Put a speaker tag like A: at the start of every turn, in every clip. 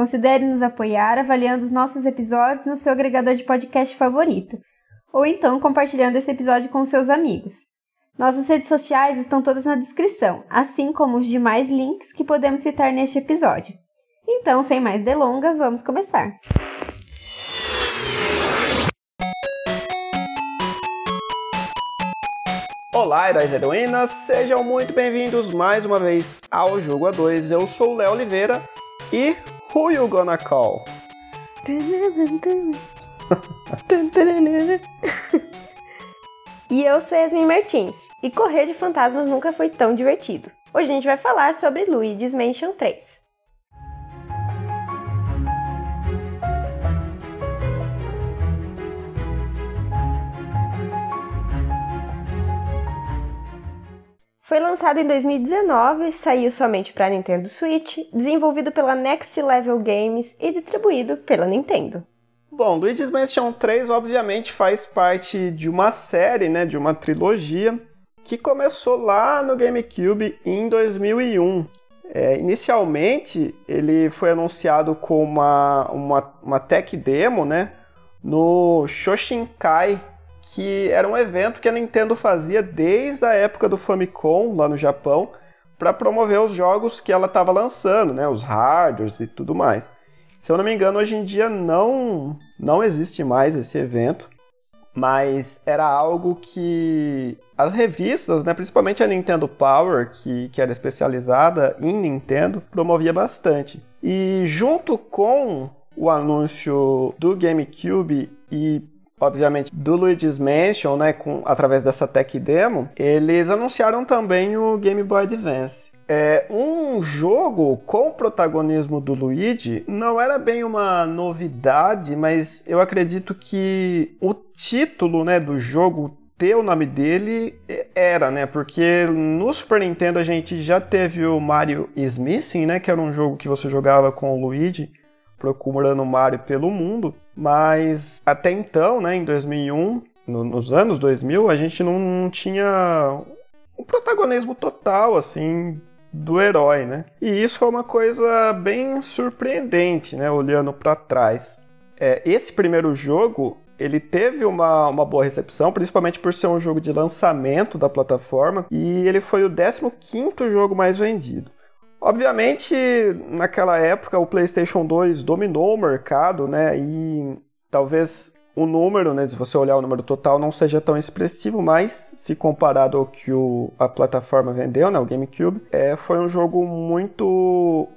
A: considere nos apoiar avaliando os nossos episódios no seu agregador de podcast favorito, ou então compartilhando esse episódio com seus amigos. Nossas redes sociais estão todas na descrição, assim como os demais links que podemos citar neste episódio. Então, sem mais delongas, vamos começar.
B: Olá, heróis e heroínas, sejam muito bem-vindos mais uma vez ao Jogo A2. Eu sou o Léo Oliveira e Who You Gonna Call?
A: e eu sou Yasmin Martins, e correr de fantasmas nunca foi tão divertido. Hoje a gente vai falar sobre Luigi's Mansion 3. Foi lançado em 2019, saiu somente para Nintendo Switch, desenvolvido pela Next Level Games e distribuído pela Nintendo.
B: Bom, Luigi's Mansion 3 obviamente faz parte de uma série, né, de uma trilogia que começou lá no GameCube em 2001. É, inicialmente, ele foi anunciado com uma, uma, uma tech demo, né, no Shoshinkai que era um evento que a Nintendo fazia desde a época do Famicom, lá no Japão, para promover os jogos que ela estava lançando, né, os hardwares e tudo mais. Se eu não me engano, hoje em dia não, não existe mais esse evento, mas era algo que as revistas, né, principalmente a Nintendo Power, que, que era especializada em Nintendo, promovia bastante. E junto com o anúncio do GameCube e obviamente, do Luigi's Mansion, né, com, através dessa tech demo, eles anunciaram também o Game Boy Advance. É, um jogo com o protagonismo do Luigi não era bem uma novidade, mas eu acredito que o título né, do jogo ter o nome dele era, né? Porque no Super Nintendo a gente já teve o Mario is Missing, né? Que era um jogo que você jogava com o Luigi procurando Mario pelo mundo, mas até então, né, em 2001, no, nos anos 2000, a gente não, não tinha um protagonismo total, assim, do herói, né? E isso foi uma coisa bem surpreendente, né, olhando para trás. É, esse primeiro jogo, ele teve uma, uma boa recepção, principalmente por ser um jogo de lançamento da plataforma, e ele foi o 15º jogo mais vendido. Obviamente, naquela época o PlayStation 2 dominou o mercado, né? E talvez o número, né, se você olhar o número total, não seja tão expressivo, mas se comparado ao que o, a plataforma vendeu, né, o GameCube, é, foi um jogo muito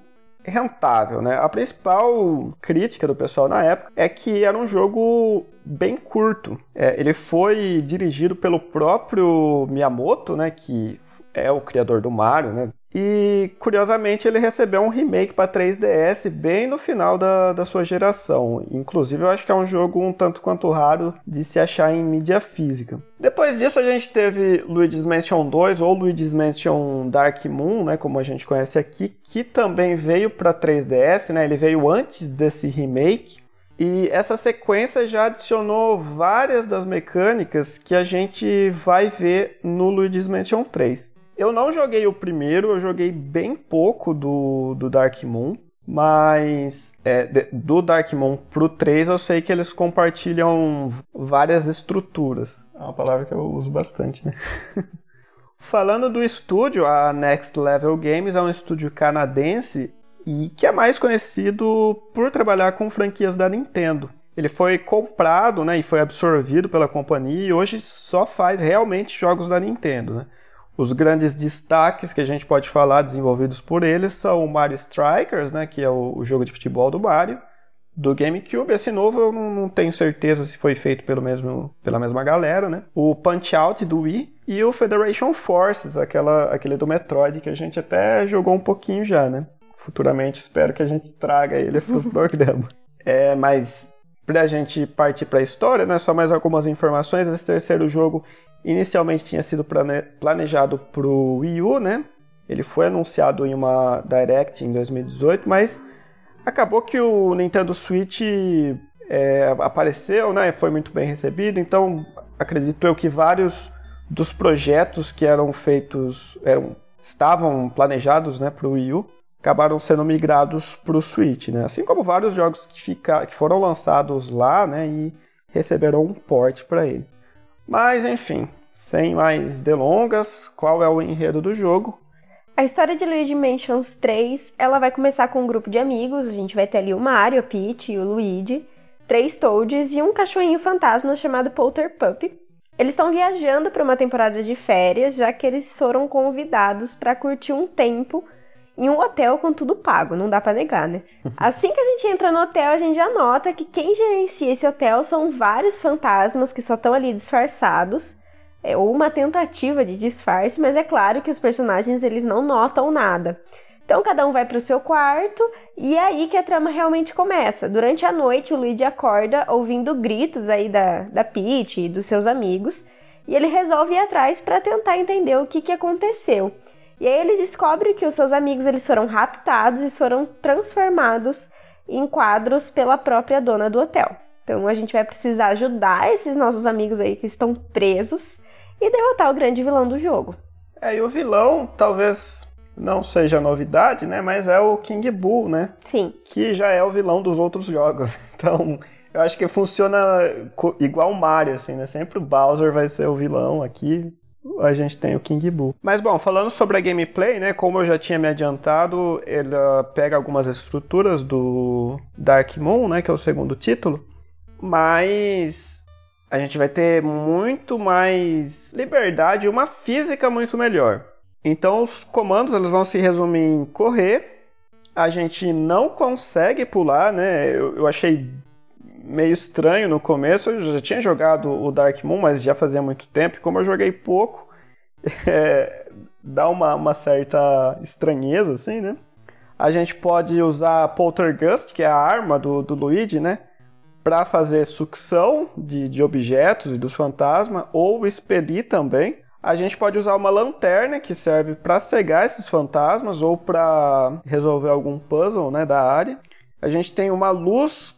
B: rentável, né? A principal crítica do pessoal na época é que era um jogo bem curto. É, ele foi dirigido pelo próprio Miyamoto, né, que é o criador do Mario, né? E curiosamente ele recebeu um remake para 3DS bem no final da, da sua geração. Inclusive eu acho que é um jogo um tanto quanto raro de se achar em mídia física. Depois disso a gente teve Luigi's Mansion 2 ou Luigi's Mansion Dark Moon, né, como a gente conhece aqui, que também veio para 3DS, né? Ele veio antes desse remake. E essa sequência já adicionou várias das mecânicas que a gente vai ver no Luigi's Mansion 3. Eu não joguei o primeiro, eu joguei bem pouco do, do Dark Moon. Mas é, de, do Dark Moon pro 3 eu sei que eles compartilham várias estruturas. É uma palavra que eu uso bastante, né? Falando do estúdio, a Next Level Games é um estúdio canadense e que é mais conhecido por trabalhar com franquias da Nintendo. Ele foi comprado né, e foi absorvido pela companhia e hoje só faz realmente jogos da Nintendo. Né? Os grandes destaques que a gente pode falar desenvolvidos por eles são o Mario Strikers, né, que é o, o jogo de futebol do Mario, do GameCube. Esse novo eu não, não, tenho certeza se foi feito pelo mesmo, pela mesma galera, né? O Punch-Out do Wii e o Federation Forces, aquela, aquele do Metroid que a gente até jogou um pouquinho já, né? Futuramente espero que a gente traga ele para o programa. É, mas pra gente partir para a história, né, só mais algumas informações. Esse terceiro jogo inicialmente tinha sido planejado para o Wii U, né? Ele foi anunciado em uma Direct em 2018, mas acabou que o Nintendo Switch é, apareceu, né? Foi muito bem recebido, então acredito eu que vários dos projetos que eram feitos, eram, estavam planejados né, para o Wii U, acabaram sendo migrados para o Switch, né? Assim como vários jogos que, fica, que foram lançados lá, né, e receberam um port para ele. Mas enfim, sem mais delongas, qual é o enredo do jogo?
A: A história de Luigi Mansions 3, ela vai começar com um grupo de amigos, a gente vai ter ali o Mario, o Peach e o Luigi, três Toads e um cachorrinho fantasma chamado Polter Pup. Eles estão viajando para uma temporada de férias, já que eles foram convidados para curtir um tempo em um hotel com tudo pago, não dá para negar, né? Assim que a gente entra no hotel, a gente já nota que quem gerencia esse hotel são vários fantasmas que só estão ali disfarçados, é, ou uma tentativa de disfarce, mas é claro que os personagens eles não notam nada. Então cada um vai para o seu quarto e é aí que a trama realmente começa. Durante a noite, o Luigi acorda ouvindo gritos aí da, da Peach e dos seus amigos e ele resolve ir atrás para tentar entender o que, que aconteceu. E aí ele descobre que os seus amigos eles foram raptados e foram transformados em quadros pela própria dona do hotel. Então a gente vai precisar ajudar esses nossos amigos aí que estão presos e derrotar o grande vilão do jogo.
B: É, e o vilão talvez não seja novidade, né? Mas é o King Boo, né?
A: Sim.
B: Que já é o vilão dos outros jogos. Então, eu acho que funciona igual o Mario, assim, né? Sempre o Bowser vai ser o vilão aqui a gente tem o King Boo. Mas bom, falando sobre a gameplay, né, como eu já tinha me adiantado, ela pega algumas estruturas do Dark Moon, né, que é o segundo título, mas a gente vai ter muito mais liberdade e uma física muito melhor. Então os comandos eles vão se resumir em correr, a gente não consegue pular, né? Eu, eu achei meio estranho no começo. Eu já tinha jogado o Dark Moon, mas já fazia muito tempo. E como eu joguei pouco, é, dá uma, uma certa estranheza, assim, né? A gente pode usar Poltergust, que é a arma do, do Luigi, né? Para fazer sucção de, de objetos e dos fantasmas, ou expelir também. A gente pode usar uma lanterna que serve para cegar esses fantasmas ou para resolver algum puzzle né, da área. A gente tem uma luz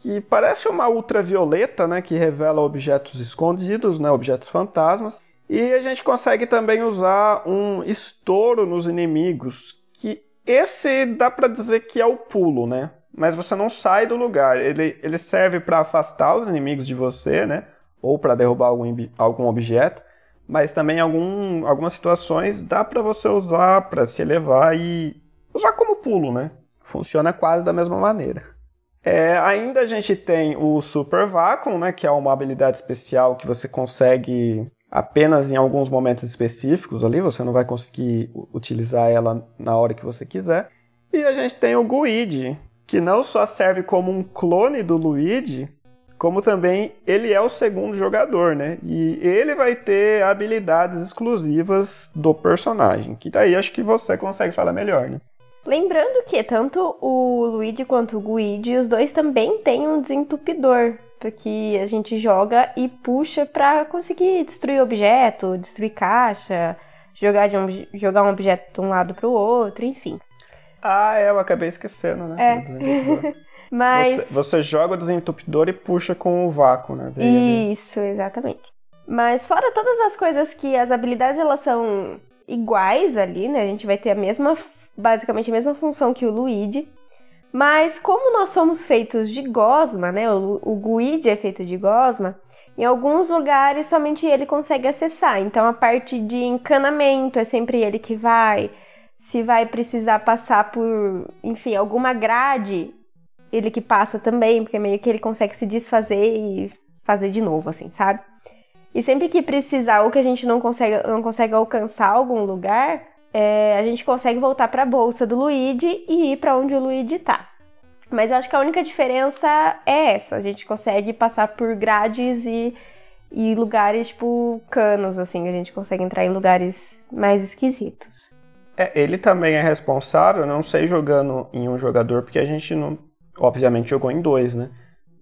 B: que parece uma ultravioleta, né, que revela objetos escondidos, né, objetos fantasmas. E a gente consegue também usar um estouro nos inimigos, que esse dá para dizer que é o pulo, né? Mas você não sai do lugar. Ele, ele serve para afastar os inimigos de você, né? Ou para derrubar algum, algum objeto. Mas também em algum, algumas situações dá para você usar para se elevar e usar como pulo, né? Funciona quase da mesma maneira. É, ainda a gente tem o Super Vacuum, né, que é uma habilidade especial que você consegue apenas em alguns momentos específicos ali, você não vai conseguir utilizar ela na hora que você quiser. E a gente tem o Guide, que não só serve como um clone do Luigi, como também ele é o segundo jogador, né? E ele vai ter habilidades exclusivas do personagem, que daí acho que você consegue falar melhor, né?
A: Lembrando que tanto o Luigi quanto o Guigi, os dois também têm um desentupidor, porque a gente joga e puxa para conseguir destruir objeto, destruir caixa, jogar, de um, jogar um objeto de um lado para o outro, enfim.
B: Ah, é, eu acabei esquecendo, né?
A: É. Mas...
B: Você, você, joga o desentupidor e puxa com o vácuo, né?
A: Isso, exatamente. Mas fora todas as coisas que as habilidades elas são iguais ali, né? A gente vai ter a mesma basicamente a mesma função que o Luigi. Mas como nós somos feitos de gosma, né? O, o Guide é feito de gosma. Em alguns lugares somente ele consegue acessar. Então a parte de encanamento é sempre ele que vai. Se vai precisar passar por, enfim, alguma grade, ele que passa também, porque meio que ele consegue se desfazer e fazer de novo, assim, sabe? E sempre que precisar ou que a gente não consegue, não consegue alcançar algum lugar, é, a gente consegue voltar para a bolsa do Luigi e ir para onde o Luigi tá. Mas eu acho que a única diferença é essa: a gente consegue passar por grades e, e lugares tipo canos, assim, a gente consegue entrar em lugares mais esquisitos.
B: É, ele também é responsável, não sei jogando em um jogador, porque a gente não. obviamente jogou em dois, né?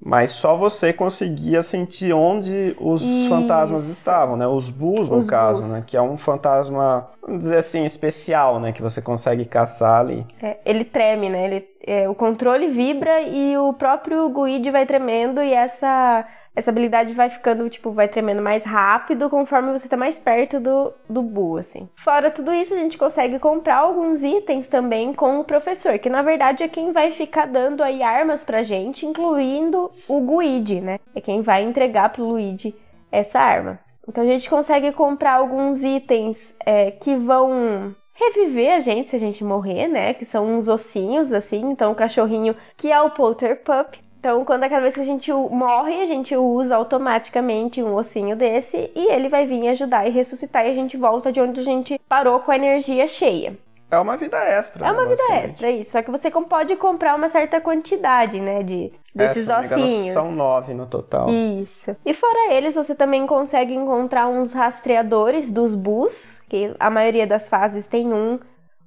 B: Mas só você conseguia sentir onde os Isso. fantasmas estavam, né? Os Bulls, no os caso, bulls. né? Que é um fantasma, vamos dizer assim, especial, né? Que você consegue caçar ali.
A: É, ele treme, né? Ele, é, o controle vibra e o próprio Guide vai tremendo e essa essa habilidade vai ficando, tipo, vai tremendo mais rápido conforme você tá mais perto do, do Bu, assim. Fora tudo isso, a gente consegue comprar alguns itens também com o professor, que na verdade é quem vai ficar dando aí armas pra gente, incluindo o Guide, né? É quem vai entregar pro Luigi essa arma. Então a gente consegue comprar alguns itens é, que vão reviver a gente se a gente morrer, né? Que são uns ossinhos, assim. Então o cachorrinho, que é o Polter Pup, então, quando é cada vez que a gente morre, a gente usa automaticamente um ossinho desse e ele vai vir ajudar e ressuscitar e a gente volta de onde a gente parou com a energia cheia.
B: É uma vida extra.
A: É uma né, vida extra, isso. Só que você pode comprar uma certa quantidade, né, de desses é, ossinhos.
B: São nove no total.
A: Isso. E fora eles, você também consegue encontrar uns rastreadores dos bus, que a maioria das fases tem um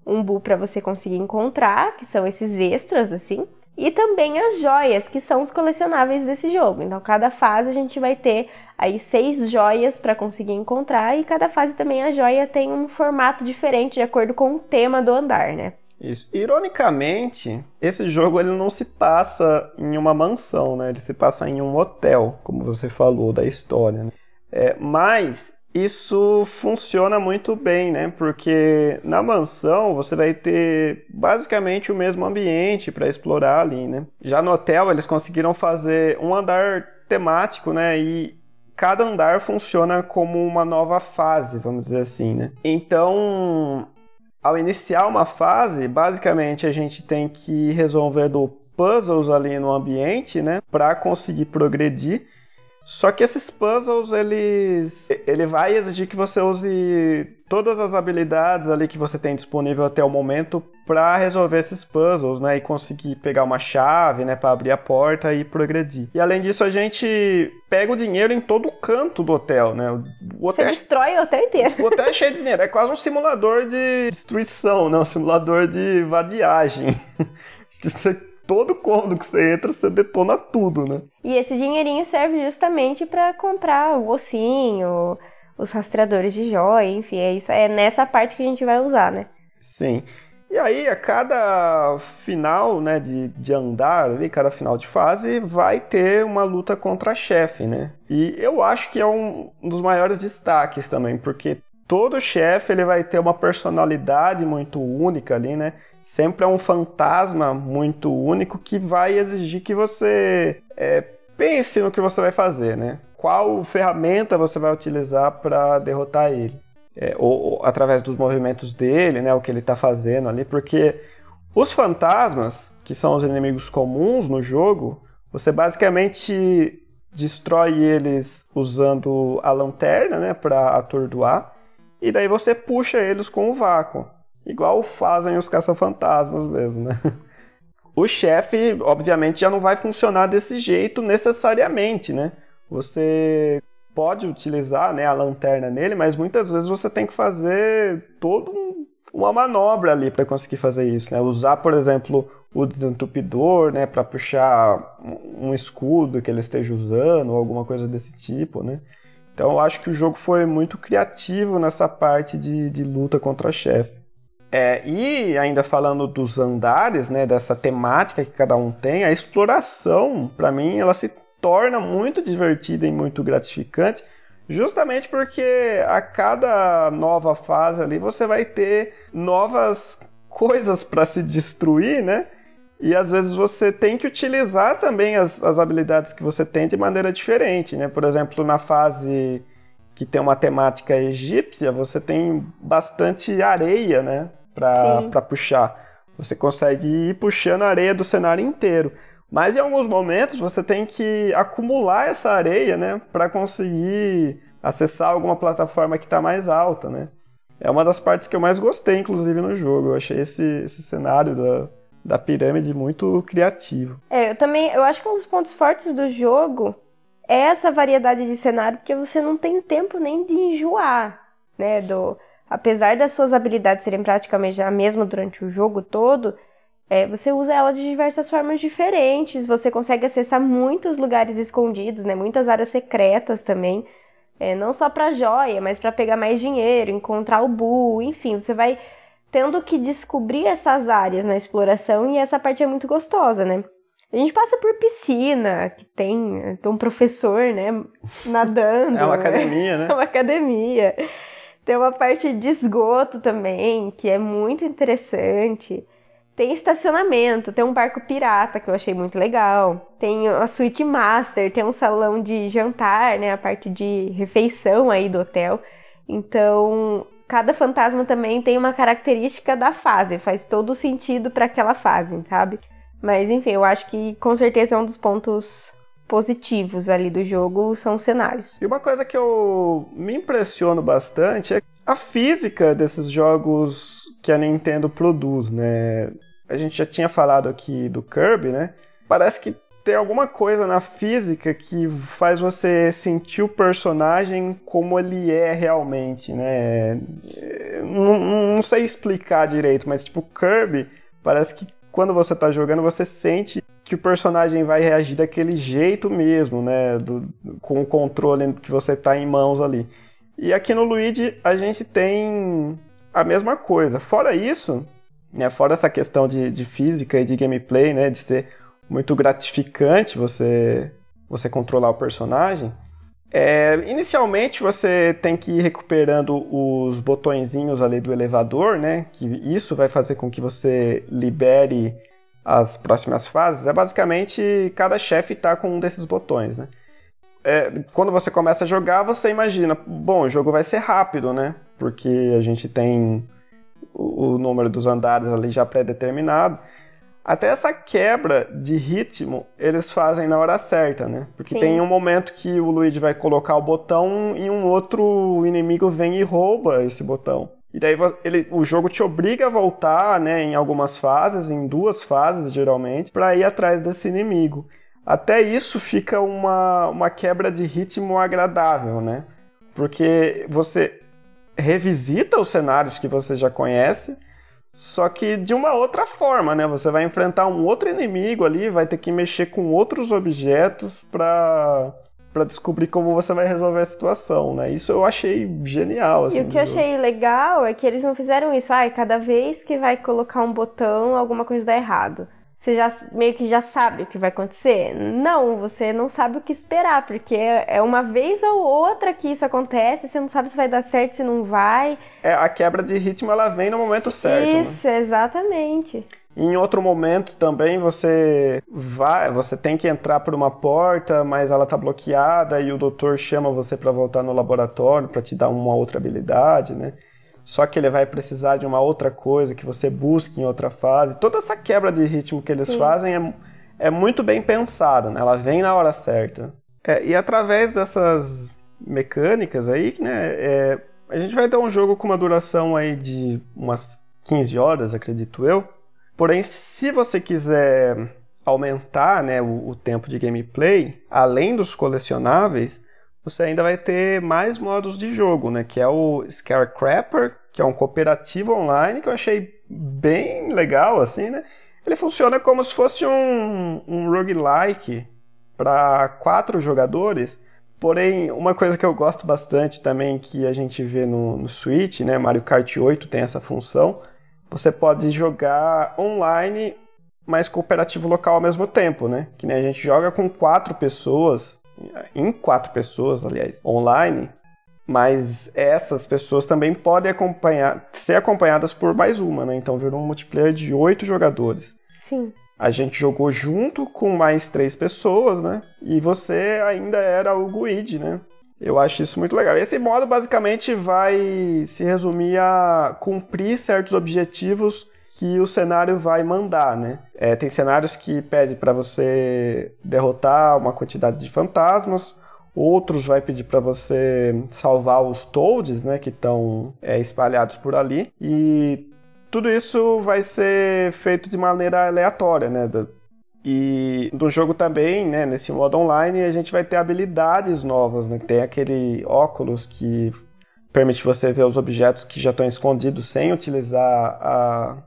A: um bu para você conseguir encontrar, que são esses extras assim e também as joias, que são os colecionáveis desse jogo. Então, cada fase a gente vai ter aí seis joias para conseguir encontrar e cada fase também a joia tem um formato diferente de acordo com o tema do andar, né?
B: Isso. Ironicamente, esse jogo ele não se passa em uma mansão, né? Ele se passa em um hotel, como você falou da história. Né? É, mas isso funciona muito bem, né? Porque na mansão você vai ter basicamente o mesmo ambiente para explorar ali, né? Já no hotel eles conseguiram fazer um andar temático, né? E cada andar funciona como uma nova fase, vamos dizer assim, né? Então, ao iniciar uma fase, basicamente a gente tem que resolver do puzzles ali no ambiente, né, para conseguir progredir. Só que esses puzzles, eles ele vai exigir que você use todas as habilidades ali que você tem disponível até o momento para resolver esses puzzles, né, e conseguir pegar uma chave, né, para abrir a porta e progredir. E além disso, a gente pega o dinheiro em todo canto do hotel, né?
A: O hotel você é... destrói o hotel inteiro.
B: O hotel é cheio de dinheiro, é quase um simulador de destruição, né? Um simulador de vadiagem. Todo cômodo que você entra, você detona tudo, né?
A: E esse dinheirinho serve justamente para comprar o ossinho, os rastreadores de joia, enfim, é isso. É nessa parte que a gente vai usar, né?
B: Sim. E aí, a cada final né, de, de andar ali, cada final de fase, vai ter uma luta contra chefe, né? E eu acho que é um, um dos maiores destaques também, porque todo chefe ele vai ter uma personalidade muito única ali, né? sempre é um fantasma muito único que vai exigir que você é, pense no que você vai fazer, né? Qual ferramenta você vai utilizar para derrotar ele? É, ou, ou, através dos movimentos dele, né? O que ele está fazendo ali, porque os fantasmas, que são os inimigos comuns no jogo, você basicamente destrói eles usando a lanterna, né? Para atordoar, e daí você puxa eles com o vácuo. Igual fazem os caça-fantasmas mesmo, né? O chefe, obviamente, já não vai funcionar desse jeito necessariamente, né? Você pode utilizar né, a lanterna nele, mas muitas vezes você tem que fazer toda um, uma manobra ali para conseguir fazer isso, né? Usar, por exemplo, o desentupidor, né, para puxar um escudo que ele esteja usando ou alguma coisa desse tipo, né? Então eu acho que o jogo foi muito criativo nessa parte de, de luta contra chefe. É, e ainda falando dos andares, né, dessa temática que cada um tem, a exploração, para mim, ela se torna muito divertida e muito gratificante, justamente porque a cada nova fase ali você vai ter novas coisas para se destruir, né? E às vezes você tem que utilizar também as, as habilidades que você tem de maneira diferente, né? Por exemplo, na fase que tem uma temática egípcia, você tem bastante areia, né? Para puxar. Você consegue ir puxando a areia do cenário inteiro. Mas em alguns momentos você tem que acumular essa areia, né, para conseguir acessar alguma plataforma que está mais alta, né? É uma das partes que eu mais gostei, inclusive, no jogo. Eu achei esse, esse cenário da, da pirâmide muito criativo.
A: É, eu também, eu acho que um dos pontos fortes do jogo é essa variedade de cenário, porque você não tem tempo nem de enjoar, né, do apesar das suas habilidades serem praticamente a mesma durante o jogo todo, É, você usa ela de diversas formas diferentes, você consegue acessar muitos lugares escondidos, né? Muitas áreas secretas também. É, não só para joia, mas para pegar mais dinheiro, encontrar o Buu, enfim, você vai tendo que descobrir essas áreas na exploração e essa parte é muito gostosa, né? A gente passa por piscina, que tem, tem um professor, né, nadando.
B: É uma academia, né?
A: É uma academia. Tem uma parte de esgoto também, que é muito interessante. Tem estacionamento, tem um barco pirata que eu achei muito legal. Tem a suíte master, tem um salão de jantar, né, a parte de refeição aí do hotel. Então, cada fantasma também tem uma característica da fase, faz todo sentido para aquela fase, sabe? Mas enfim, eu acho que com certeza é um dos pontos positivos ali do jogo são os cenários.
B: E uma coisa que eu me impressiono bastante é a física desses jogos que a Nintendo produz, né? A gente já tinha falado aqui do Kirby, né? Parece que tem alguma coisa na física que faz você sentir o personagem como ele é realmente, né? Não, não sei explicar direito, mas tipo, Kirby parece que quando você tá jogando, você sente que o personagem vai reagir daquele jeito mesmo, né? Do, com o controle que você tá em mãos ali. E aqui no Luigi a gente tem a mesma coisa. Fora isso, né? Fora essa questão de, de física e de gameplay, né? De ser muito gratificante você, você controlar o personagem. É, inicialmente você tem que ir recuperando os botõezinhos ali do elevador, né? Que isso vai fazer com que você libere as próximas fases. É basicamente cada chefe tá com um desses botões, né? É, quando você começa a jogar, você imagina, bom, o jogo vai ser rápido, né? Porque a gente tem o, o número dos andares ali já pré-determinado. Até essa quebra de ritmo eles fazem na hora certa, né? Porque Sim. tem um momento que o Luigi vai colocar o botão e um outro inimigo vem e rouba esse botão. E daí ele, o jogo te obriga a voltar, né, em algumas fases, em duas fases geralmente, para ir atrás desse inimigo. Até isso fica uma, uma quebra de ritmo agradável, né? Porque você revisita os cenários que você já conhece, só que de uma outra forma, né? Você vai enfrentar um outro inimigo ali, vai ter que mexer com outros objetos para para descobrir como você vai resolver a situação, né? Isso eu achei genial. Assim,
A: e o que eu achei legal é que eles não fizeram isso. Ai, cada vez que vai colocar um botão, alguma coisa dá errado você já meio que já sabe o que vai acontecer. Não, você não sabe o que esperar, porque é uma vez ou outra que isso acontece, você não sabe se vai dar certo, se não vai.
B: É, a quebra de ritmo ela vem no momento certo.
A: Né? Isso,
B: né?
A: exatamente.
B: Em outro momento também você vai, você tem que entrar por uma porta, mas ela tá bloqueada e o doutor chama você para voltar no laboratório para te dar uma outra habilidade, né? só que ele vai precisar de uma outra coisa que você busque em outra fase. Toda essa quebra de ritmo que eles Sim. fazem é, é muito bem pensada, né? ela vem na hora certa. É, e através dessas mecânicas aí, né, é, a gente vai ter um jogo com uma duração aí de umas 15 horas, acredito eu. Porém, se você quiser aumentar né, o, o tempo de gameplay, além dos colecionáveis, você ainda vai ter mais modos de jogo, né? Que é o Scarecrapper, que é um cooperativo online que eu achei bem legal, assim, né? Ele funciona como se fosse um, um roguelike para quatro jogadores. Porém, uma coisa que eu gosto bastante também, que a gente vê no, no Switch, né? Mario Kart 8 tem essa função. Você pode jogar online, mas cooperativo local ao mesmo tempo, né? Que nem a gente joga com quatro pessoas em quatro pessoas, aliás, online, mas essas pessoas também podem acompanhar, ser acompanhadas por mais uma, né? Então virou um multiplayer de oito jogadores.
A: Sim.
B: A gente jogou junto com mais três pessoas, né? E você ainda era o Guide, né? Eu acho isso muito legal. Esse modo basicamente vai se resumir a cumprir certos objetivos que o cenário vai mandar, né? É, tem cenários que pede para você derrotar uma quantidade de fantasmas, outros vai pedir para você salvar os toads, né, que estão é, espalhados por ali, e tudo isso vai ser feito de maneira aleatória, né? E no jogo também, né, nesse modo online, a gente vai ter habilidades novas, né? Tem aquele óculos que permite você ver os objetos que já estão escondidos sem utilizar a,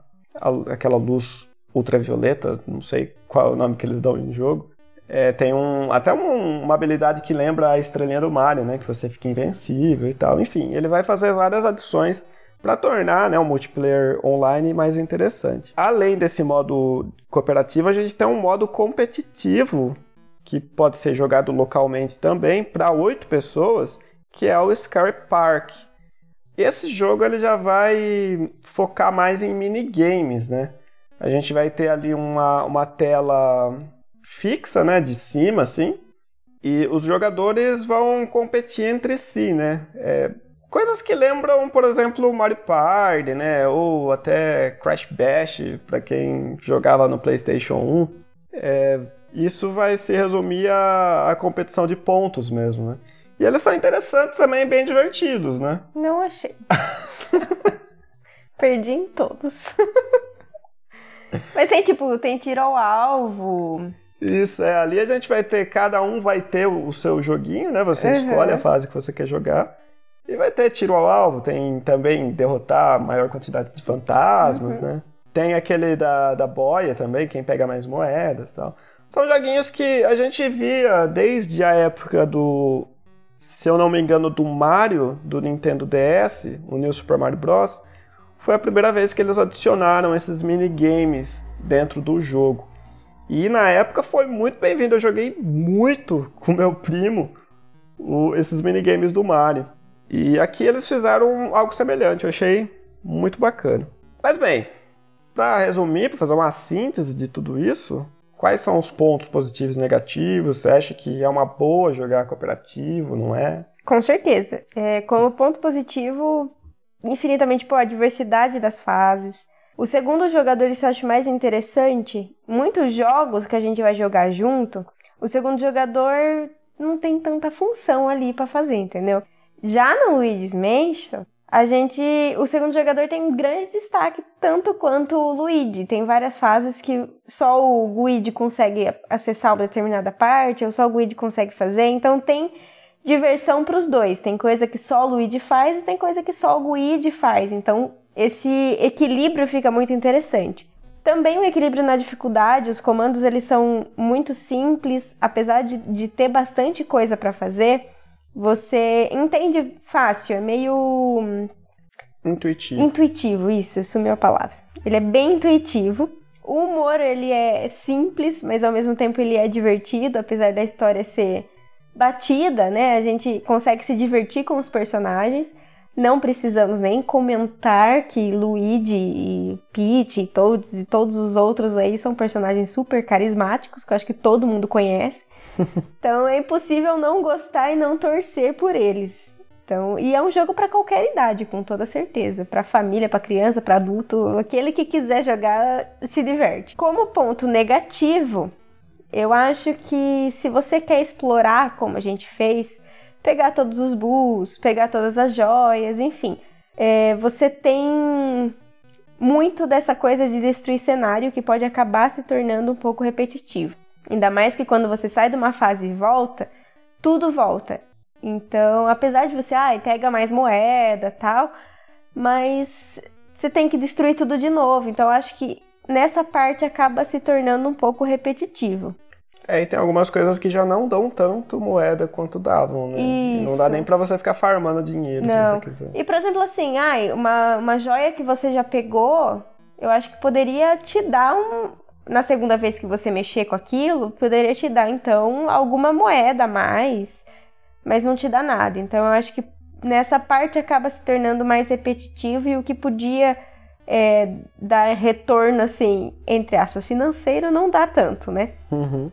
B: aquela luz ultravioleta, não sei qual é o nome que eles dão em jogo. É, tem um, até um, uma habilidade que lembra a estrelinha do Mario, né? Que você fica invencível e tal. Enfim, ele vai fazer várias adições para tornar né, o multiplayer online mais interessante. Além desse modo cooperativo, a gente tem um modo competitivo que pode ser jogado localmente também para oito pessoas, que é o Scary Park. Esse jogo ele já vai focar mais em minigames, né? A gente vai ter ali uma, uma tela fixa, né, de cima, assim, e os jogadores vão competir entre si, né? É, coisas que lembram, por exemplo, Mario Party, né? Ou até Crash Bash, para quem jogava no PlayStation 1. É, isso vai se resumir a, a competição de pontos mesmo, né? E eles são interessantes também, bem divertidos, né?
A: Não achei. Perdi em todos. Mas tem tipo, tem tiro ao alvo.
B: Isso, é. Ali a gente vai ter, cada um vai ter o, seu joguinho, né? Você uhum. escolhe a fase que você quer jogar. E vai ter tiro ao alvo, tem também derrotar a maior quantidade de fantasmas, uhum. né? Tem aquele da, da boia também, quem pega mais moedas e tal. São joguinhos que a gente via desde a época do, se eu não me engano, do Mario, do Nintendo DS, o New Super Mario Bros. Foi a primeira vez que eles adicionaram esses minigames dentro do jogo. E na época foi muito bem-vindo. Eu joguei muito com meu primo o, esses minigames do Mario. E aqui eles fizeram algo semelhante. Eu achei muito bacana. Mas bem, para resumir, para fazer uma síntese de tudo isso, quais são os pontos positivos e negativos? Você acha que é uma boa jogar cooperativo, não é?
A: Com certeza. É, como ponto positivo, infinitamente pô, a diversidade das fases, o segundo jogador, isso eu acho mais interessante. Muitos jogos que a gente vai jogar junto, o segundo jogador não tem tanta função ali para fazer, entendeu? Já no Luigi's Mansion, a gente, o segundo jogador tem grande destaque, tanto quanto o Luigi. Tem várias fases que só o Luigi consegue acessar uma determinada parte, ou só o Luigi consegue fazer. Então tem diversão para os dois. Tem coisa que só o Luigi faz e tem coisa que só o Luigi faz. Então esse equilíbrio fica muito interessante. Também o equilíbrio na dificuldade, os comandos eles são muito simples, apesar de, de ter bastante coisa para fazer, você entende fácil, é meio
B: intuitivo.
A: Intuitivo, isso, sumiu a palavra. Ele é bem intuitivo. O humor ele é simples, mas ao mesmo tempo ele é divertido, apesar da história ser batida, né? A gente consegue se divertir com os personagens. Não precisamos nem comentar que Luigi e Peach e todos, e todos os outros aí são personagens super carismáticos, que eu acho que todo mundo conhece. Então é impossível não gostar e não torcer por eles. Então, e é um jogo para qualquer idade, com toda certeza. Para família, para criança, para adulto, aquele que quiser jogar se diverte. Como ponto negativo, eu acho que se você quer explorar como a gente fez, pegar todos os bulls, pegar todas as joias, enfim. É, você tem muito dessa coisa de destruir cenário que pode acabar se tornando um pouco repetitivo. Ainda mais que quando você sai de uma fase e volta, tudo volta. Então, apesar de você, ah, pega mais moeda tal, mas você tem que destruir tudo de novo. Então, acho que nessa parte acaba se tornando um pouco repetitivo.
B: É, e tem algumas coisas que já não dão tanto moeda quanto davam, né? Isso. Não dá nem para você ficar farmando dinheiro não. se você quiser.
A: E, por exemplo, assim, ai, uma, uma joia que você já pegou, eu acho que poderia te dar um. Na segunda vez que você mexer com aquilo, poderia te dar, então, alguma moeda a mais, mas não te dá nada. Então, eu acho que nessa parte acaba se tornando mais repetitivo e o que podia é, dar retorno, assim, entre aspas, financeiro, não dá tanto, né?
B: Uhum.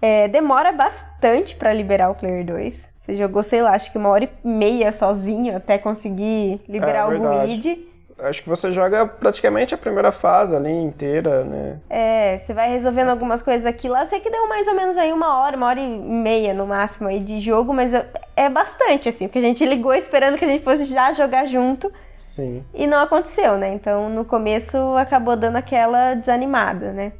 A: É, demora bastante para liberar o Player 2. Você jogou, sei lá, acho que uma hora e meia sozinho até conseguir liberar é, o Luigi.
B: Acho que você joga praticamente a primeira fase ali inteira, né?
A: É, você vai resolvendo algumas coisas aqui lá. Eu sei que deu mais ou menos aí uma hora, uma hora e meia no máximo aí de jogo, mas é bastante, assim, porque a gente ligou esperando que a gente fosse já jogar junto.
B: Sim.
A: E não aconteceu, né? Então no começo acabou dando aquela desanimada, né?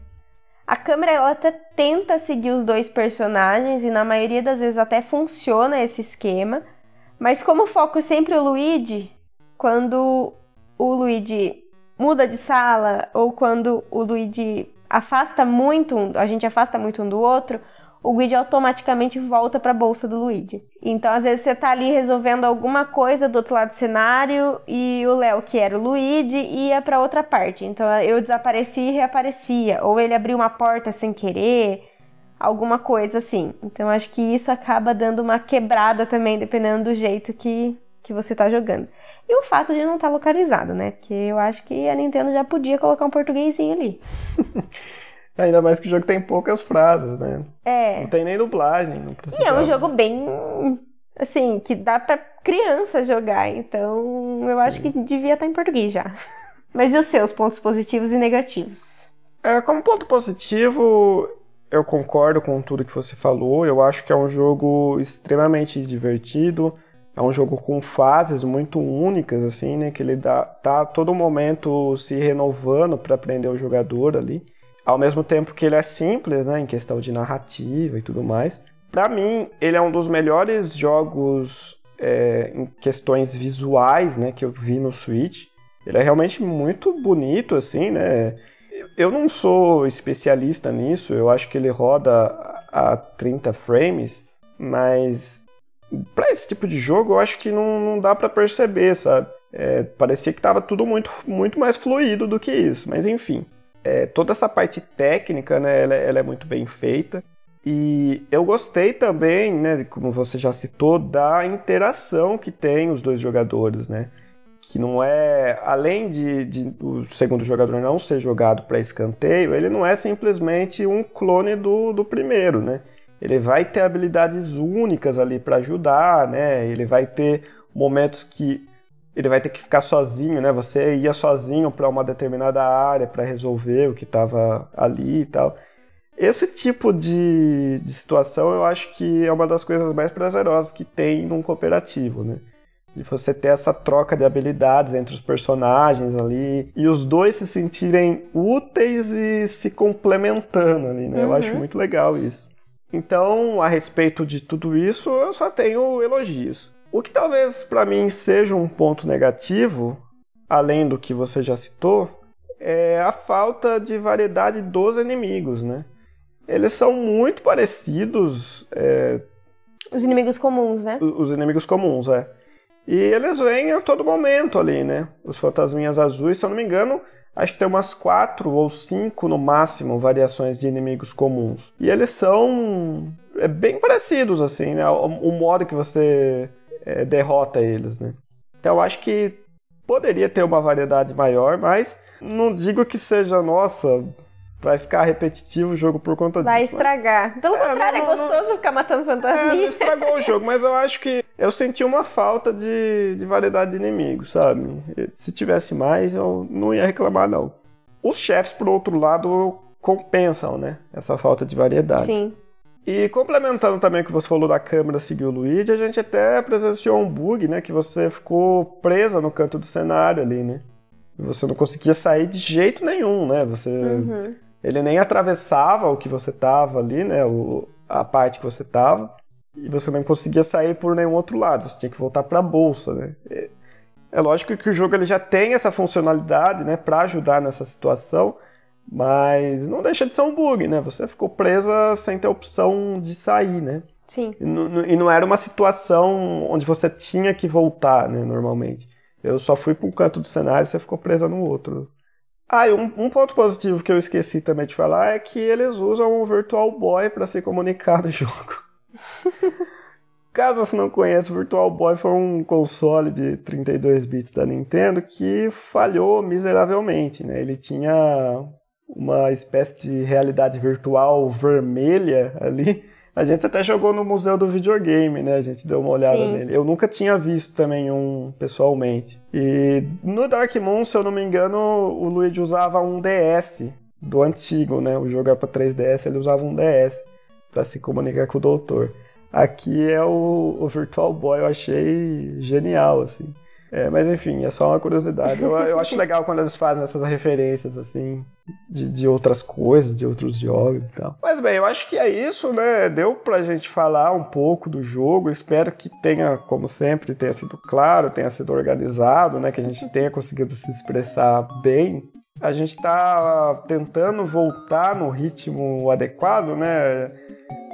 A: A câmera ela até tenta seguir os dois personagens e na maioria das vezes até funciona esse esquema, mas como o foco é sempre o Luigi, quando o Luigi muda de sala ou quando o Luigi afasta muito, a gente afasta muito um do outro, o Luigi automaticamente volta para a bolsa do Luigi. Então, às vezes você tá ali resolvendo alguma coisa do outro lado do cenário e o Léo, que era o Luigi, ia para outra parte. Então, eu desapareci e reaparecia, ou ele abriu uma porta sem querer, alguma coisa assim. Então, acho que isso acaba dando uma quebrada também, dependendo do jeito que, que você tá jogando. E o fato de não estar tá localizado, né? Porque eu acho que a Nintendo já podia colocar um portuguesinho ali.
B: Ainda mais que o jogo tem poucas frases, né?
A: É.
B: Não tem nem dublagem. Não precisa.
A: E é um jogo bem. Assim, que dá pra criança jogar. Então, eu Sim. acho que devia estar em português já. Mas e os seus pontos positivos e negativos?
B: É, como ponto positivo, eu concordo com tudo que você falou. Eu acho que é um jogo extremamente divertido. É um jogo com fases muito únicas, assim, né? Que ele dá, tá a todo momento se renovando para aprender o jogador ali ao mesmo tempo que ele é simples, né, em questão de narrativa e tudo mais. Para mim, ele é um dos melhores jogos é, em questões visuais, né, que eu vi no Switch. Ele é realmente muito bonito, assim, né? Eu não sou especialista nisso, eu acho que ele roda a 30 frames, mas para esse tipo de jogo eu acho que não, não dá para perceber, sabe? É, parecia que estava tudo muito, muito mais fluido do que isso, mas enfim é, toda essa parte técnica, né, ela, ela, é muito bem feita. E eu gostei também, né, como você já citou, da interação que tem os dois jogadores, né? Que não é, além de, de o segundo jogador não ser jogado para escanteio, ele não é simplesmente um clone do, do primeiro, né? Ele vai ter habilidades únicas ali para ajudar, né? Ele vai ter momentos que ele vai ter que ficar sozinho, né? Você ia sozinho para uma determinada área para resolver o que estava ali e tal. Esse tipo de, de situação eu acho que é uma das coisas mais prazerosas que tem num cooperativo, né? De você ter essa troca de habilidades entre os personagens ali e os dois se sentirem úteis e se complementando ali, né? Uhum. Eu acho muito legal isso. Então, a respeito de tudo isso, eu só tenho elogios. O que talvez para mim seja um ponto negativo, além do que você já citou, é a falta de variedade dos inimigos, né? Eles são muito parecidos. É...
A: Os inimigos comuns, né?
B: Os inimigos comuns, é. E eles vêm a todo momento ali, né? Os fantasminhas azuis, se eu não me engano, acho que tem umas quatro ou cinco no máximo variações de inimigos comuns. E eles são é, bem parecidos, assim, né? O, o modo que você é, derrota eles, né? Então acho que poderia ter uma variedade maior, mas não digo que seja, nossa, vai ficar repetitivo o jogo por conta
A: vai
B: disso.
A: Vai estragar. Pelo é, contrário, não, é gostoso não, ficar matando fantasminha. É, não
B: estragou o jogo, mas eu acho que eu senti uma falta de, de variedade de inimigos, sabe? Se tivesse mais, eu não ia reclamar, não. Os chefes, por outro lado, compensam, né? Essa falta de variedade.
A: Sim.
B: E complementando também o que você falou da câmera seguir o Luigi, a gente até presenciou um bug, né? Que você ficou presa no canto do cenário ali, né? E você não conseguia sair de jeito nenhum, né? Você... Uhum. Ele nem atravessava o que você tava ali, né? O, a parte que você tava. E você não conseguia sair por nenhum outro lado. Você tinha que voltar para a bolsa, né? É, é lógico que o jogo ele já tem essa funcionalidade, né? Para ajudar nessa situação. Mas não deixa de ser um bug, né? Você ficou presa sem ter opção de sair, né?
A: Sim.
B: E não, e não era uma situação onde você tinha que voltar, né? Normalmente. Eu só fui para um canto do cenário e você ficou presa no outro. Ah, e um, um, ponto positivo que eu esqueci também de falar é que eles usam o Virtual Boy para se comunicar no jogo. Caso você não conheça, o Virtual Boy foi um console de 32 bits da Nintendo que falhou miseravelmente, né? Ele tinha uma espécie de realidade virtual vermelha ali. A gente até jogou no Museu do Videogame, né? A gente deu uma olhada Sim. nele. Eu nunca tinha visto também um pessoalmente. E no Dark Moon, se eu não me engano, o Luigi usava um DS do antigo, né? O jogo era para 3DS, ele usava um DS para se comunicar com o doutor. Aqui é o, o Virtual Boy, eu achei genial, assim. É, mas enfim, é só uma curiosidade. Eu, eu acho legal quando eles fazem essas referências, assim, de, de outras coisas, de outros jogos e tal. Mas bem, eu acho que é isso, né? Deu pra gente falar um pouco do jogo. Espero que tenha, como sempre, tenha sido claro, tenha sido organizado, né? Que a gente tenha conseguido se expressar bem. A gente tá tentando voltar no ritmo adequado, né?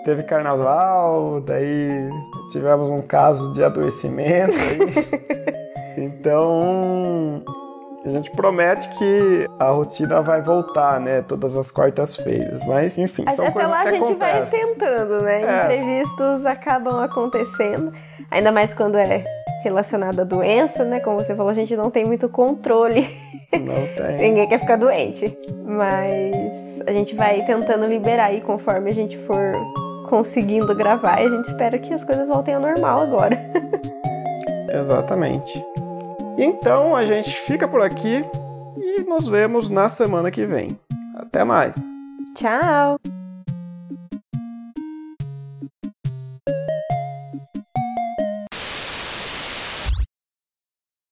B: Teve carnaval, daí tivemos um caso de adoecimento. Então, a gente promete que a rotina vai voltar, né? Todas as quartas-feiras. Mas, enfim, são
A: até
B: coisas
A: lá
B: que
A: a gente vai
B: acontecem.
A: tentando, né?
B: É.
A: Imprevistos acabam acontecendo. Ainda mais quando é relacionado à doença, né? Como você falou, a gente não tem muito controle.
B: Não tem.
A: Ninguém quer ficar doente. Mas a gente vai tentando liberar aí conforme a gente for conseguindo gravar. E a gente espera que as coisas voltem ao normal agora.
B: Exatamente. Então, a gente fica por aqui e nos vemos na semana que vem. Até mais.
A: Tchau!